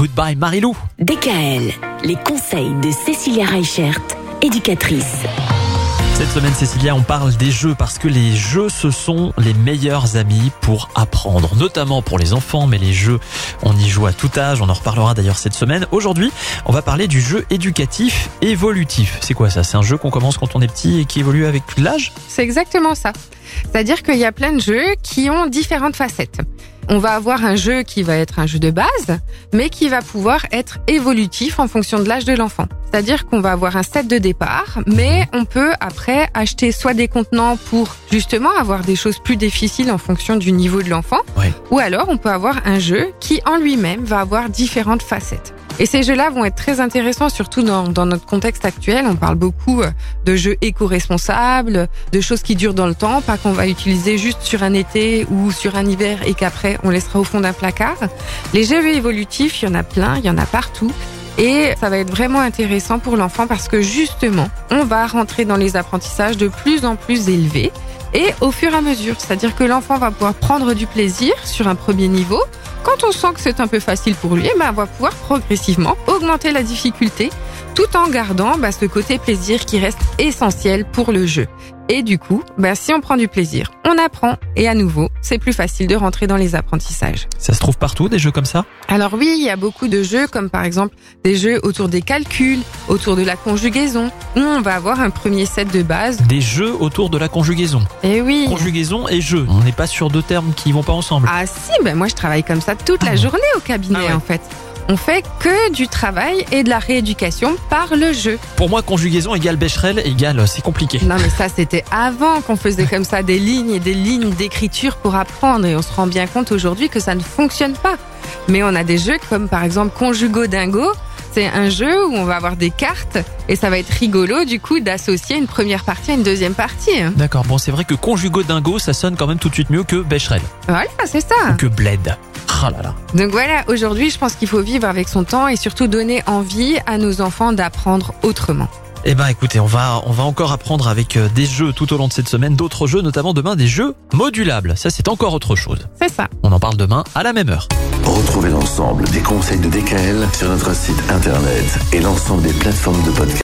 Goodbye Marilou. DKL, les conseils de Cécilia Reichert, éducatrice. Cette semaine, Cécilia, on parle des jeux parce que les jeux, ce sont les meilleurs amis pour apprendre, notamment pour les enfants, mais les jeux, on y joue à tout âge, on en reparlera d'ailleurs cette semaine. Aujourd'hui, on va parler du jeu éducatif évolutif. C'est quoi ça? C'est un jeu qu'on commence quand on est petit et qui évolue avec l'âge? C'est exactement ça. C'est-à-dire qu'il y a plein de jeux qui ont différentes facettes. On va avoir un jeu qui va être un jeu de base, mais qui va pouvoir être évolutif en fonction de l'âge de l'enfant. C'est-à-dire qu'on va avoir un set de départ, mais on peut après acheter soit des contenants pour justement avoir des choses plus difficiles en fonction du niveau de l'enfant, Ouais. ou alors on peut avoir un jeu qui en lui-même va avoir différentes facettes. Et ces jeux-là vont être très intéressants, surtout dans, notre contexte actuel. On parle beaucoup euh, de jeux éco-responsables, de choses qui durent dans le temps, pas qu'on va utiliser juste sur un été ou sur un hiver et qu'après on laissera au fond d'un placard. Les jeux évolutifs, il y en a plein, il y en a partout. Et ça va être vraiment intéressant pour l'enfant parce que justement, on va rentrer dans les apprentissages de plus en plus élevés et au fur et à mesure. C'est-à-dire que l'enfant va pouvoir prendre du plaisir sur un premier niveau. Quand on sent que c'est un peu facile pour lui, eh ben, on va pouvoir progressivement augmenter la difficulté tout en gardant bah, ce côté plaisir qui reste essentiel pour le jeu. Et du coup, bah, si on prend du plaisir, on apprend et à nouveau, c'est plus facile de rentrer dans les apprentissages. Ça se trouve partout, des jeux comme ça? Alors oui, il y a beaucoup de jeux comme par exemple des jeux autour des calculs, autour de la conjugaison, où on va avoir un premier set de base. Des jeux autour de la conjugaison. Et oui. Conjugaison et jeu. On n'est pas sur deux termes qui vont pas ensemble. Ah si, ben moi je travaille comme ça toute la Ah. journée au cabinet Ah ouais. en fait. On fait que du travail et de la rééducation par le jeu. Pour moi, conjugaison égale Becherel égale, c'est compliqué. Non mais ça c'était avant qu'on faisait comme ça des lignes et des lignes d'écriture pour apprendre et on se rend bien compte aujourd'hui que ça ne fonctionne pas. Mais on a des jeux comme par exemple Conjugo Dingo. C'est un jeu où on va avoir des cartes et ça va être rigolo du coup d'associer une première partie à une deuxième partie. D'accord, bon, c'est vrai que conjugo dingo, ça sonne quand même tout de suite mieux que Becherel Voilà, c'est ça. ou que Bled. Ah là là. Donc voilà, aujourd'hui je pense qu'il faut vivre avec son temps et surtout donner envie à nos enfants d'apprendre autrement. Eh ben écoutez, on va on va encore apprendre avec euh, des jeux tout au long de cette semaine, d'autres jeux, notamment demain des jeux modulables. Ça c'est encore autre chose. C'est ça. On en parle demain à la même heure. Retrouvez l'ensemble des conseils de DKL sur notre site internet et l'ensemble des plateformes de podcast.